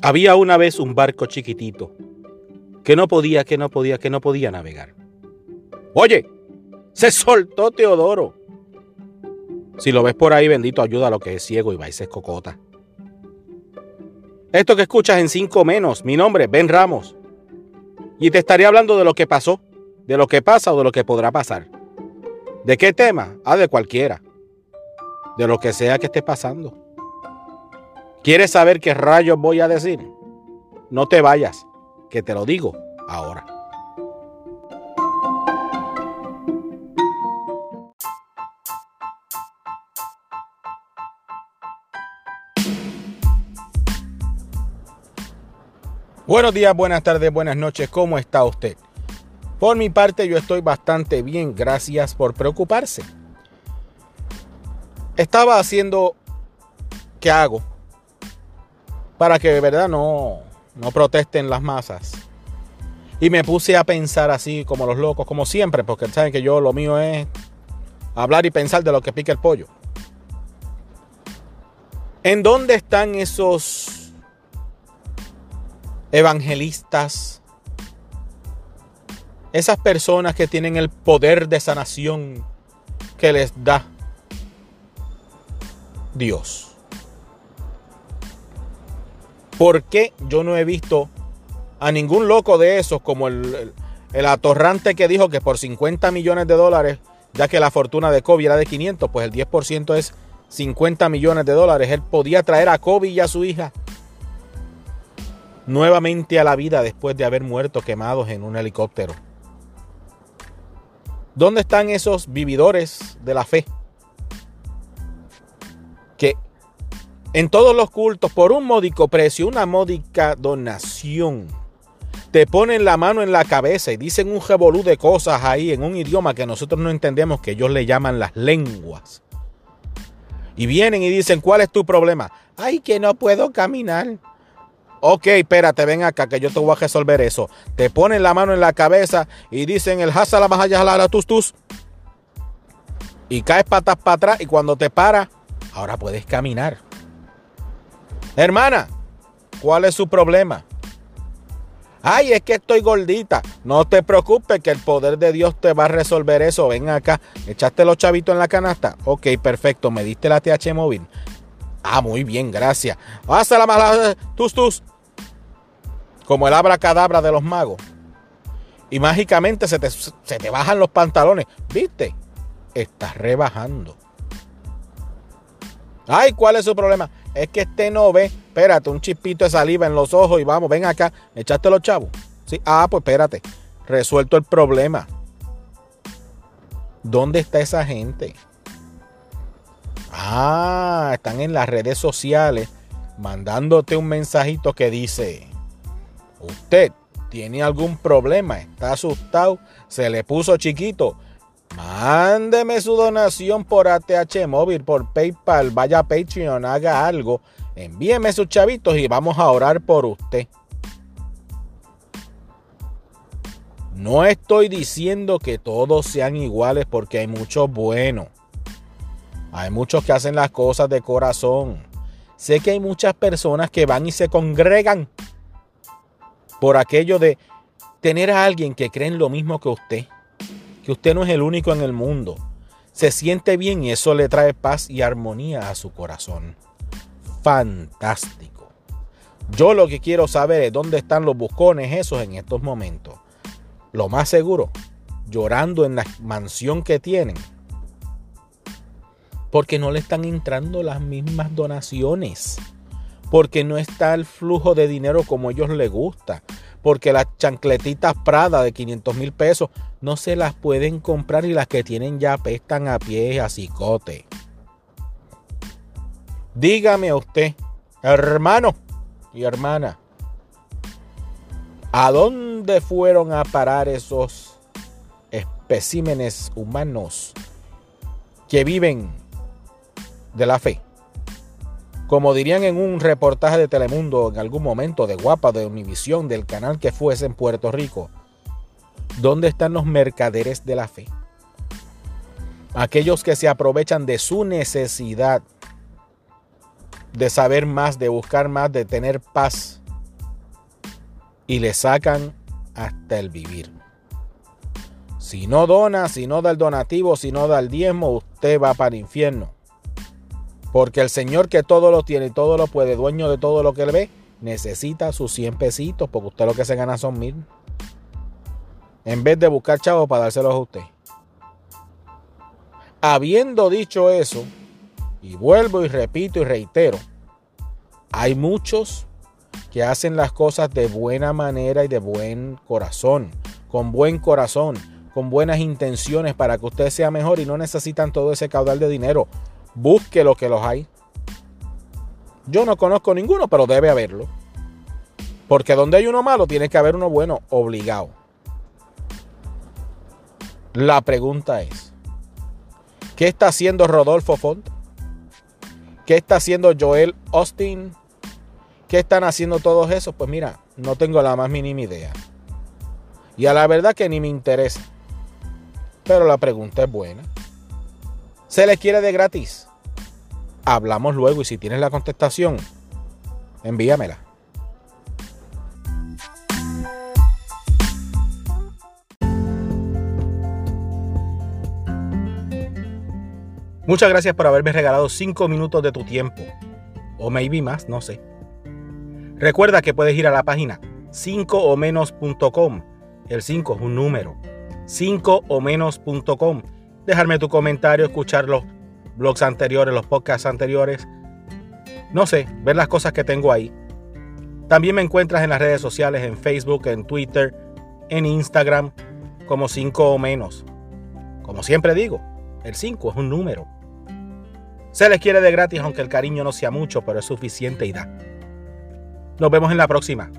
Había una vez un barco chiquitito que no podía, que no podía, que no podía navegar. Oye, se soltó Teodoro. Si lo ves por ahí, bendito, ayuda a lo que es ciego y se cocota. Esto que escuchas en cinco menos, mi nombre es Ben Ramos. Y te estaré hablando de lo que pasó, de lo que pasa o de lo que podrá pasar. ¿De qué tema? Ah, de cualquiera. De lo que sea que esté pasando. ¿Quieres saber qué rayos voy a decir? No te vayas, que te lo digo ahora. Buenos días, buenas tardes, buenas noches, ¿cómo está usted? Por mi parte yo estoy bastante bien, gracias por preocuparse. Estaba haciendo, ¿qué hago? Para que de verdad no, no protesten las masas. Y me puse a pensar así como los locos, como siempre, porque saben que yo lo mío es hablar y pensar de lo que pica el pollo. ¿En dónde están esos evangelistas? Esas personas que tienen el poder de sanación que les da Dios. ¿Por qué yo no he visto a ningún loco de esos como el, atorrante que dijo que por 50 millones de dólares, ya que la fortuna de Kobe era de 500, pues el 10% es 50 millones de dólares. Él podía traer a Kobe y a su hija nuevamente a la vida después de haber muerto quemados en un helicóptero. ¿Dónde están esos vividores de la fe? En todos los cultos, por un módico precio, una módica donación, te ponen la mano en la cabeza y dicen un revolú de cosas ahí en un idioma que nosotros no entendemos, que ellos le llaman las lenguas. Y vienen y dicen, ¿cuál es tu problema? Ay, que no puedo caminar. Ok, espérate, ven acá que yo te voy a resolver eso. Te ponen la mano en la cabeza y dicen el hasala la tus tus. Y caes patas para atrás y cuando te paras, ahora puedes caminar. Hermana, ¿cuál es su problema? Ay, es que estoy gordita. No te preocupes que el poder de Dios te va a resolver eso. Ven acá. ¿Echaste los chavitos en la canasta? Ok, perfecto. ¿Me diste la TH móvil? Ah, muy bien, gracias. Hasta la mala. Tus, tus. Como el abracadabra de los magos. Y mágicamente se te, se te bajan los pantalones. ¿Viste? Estás rebajando. Ay, ¿cuál es su problema? Es que este no ve. Espérate, un chispito de saliva en los ojos y vamos, ven acá, echaste los chavos. Sí, ah, pues espérate, resuelto el problema. ¿Dónde está esa gente? Ah, están en las redes sociales mandándote un mensajito que dice, usted tiene algún problema, está asustado, se le puso chiquito, Mándeme su donación por ATH móvil, por PayPal, vaya a Patreon, haga algo. Envíeme sus chavitos y vamos a orar por usted. No estoy diciendo que todos sean iguales porque hay muchos buenos. Hay muchos que hacen las cosas de corazón. Sé que hay muchas personas que van y se congregan por aquello de tener a alguien que cree en lo mismo que usted que usted no es el único en el mundo. Se siente bien y eso le trae paz y armonía a su corazón. Fantástico. Yo lo que quiero saber es dónde están los buscones esos en estos momentos. Lo más seguro, llorando en la mansión que tienen. Porque no le están entrando las mismas donaciones. Porque no está el flujo de dinero como a ellos les gusta porque las chancletitas Prada de 500 mil pesos no se las pueden comprar y las que tienen ya apestan a pies a cicote. Dígame usted, hermano y hermana, ¿a dónde fueron a parar esos especímenes humanos que viven de la fe? Como dirían en un reportaje de Telemundo en algún momento, de Guapa, de Univisión, del canal que fuese en Puerto Rico, ¿dónde están los mercaderes de la fe? Aquellos que se aprovechan de su necesidad de saber más, de buscar más, de tener paz y le sacan hasta el vivir. Si no dona, si no da el donativo, si no da el diezmo, usted va para el infierno. Porque el Señor que todo lo tiene y todo lo puede, dueño de todo lo que le ve, necesita sus 100 pesitos, porque usted lo que se gana son mil. En vez de buscar chavos para dárselos a usted. Habiendo dicho eso, y vuelvo y repito y reitero, hay muchos que hacen las cosas de buena manera y de buen corazón, con buen corazón, con buenas intenciones para que usted sea mejor y no necesitan todo ese caudal de dinero. Busque lo que los hay. Yo no conozco ninguno, pero debe haberlo. Porque donde hay uno malo, tiene que haber uno bueno, obligado. La pregunta es, ¿Qué está haciendo Rodolfo Font? ¿Qué está haciendo Joel Austin? ¿Qué están haciendo todos esos? Pues mira, no tengo la más mínima idea. Y a la verdad que ni me interesa. Pero la pregunta es buena. ¿Se le quiere de gratis? Hablamos luego y si tienes la contestación, envíamela. Muchas gracias por haberme regalado 5 minutos de tu tiempo. O maybe más, no sé. Recuerda que puedes ir a la página 5 o. El 5 es un número. 5 o. Dejarme tu comentario, escuchar los blogs anteriores, los podcasts anteriores. No sé, ver las cosas que tengo ahí. También me encuentras en las redes sociales, en Facebook, en Twitter, en Instagram, como 5 o menos. Como siempre digo, el 5 es un número. Se les quiere de gratis, aunque el cariño no sea mucho, pero es suficiente y da. Nos vemos en la próxima.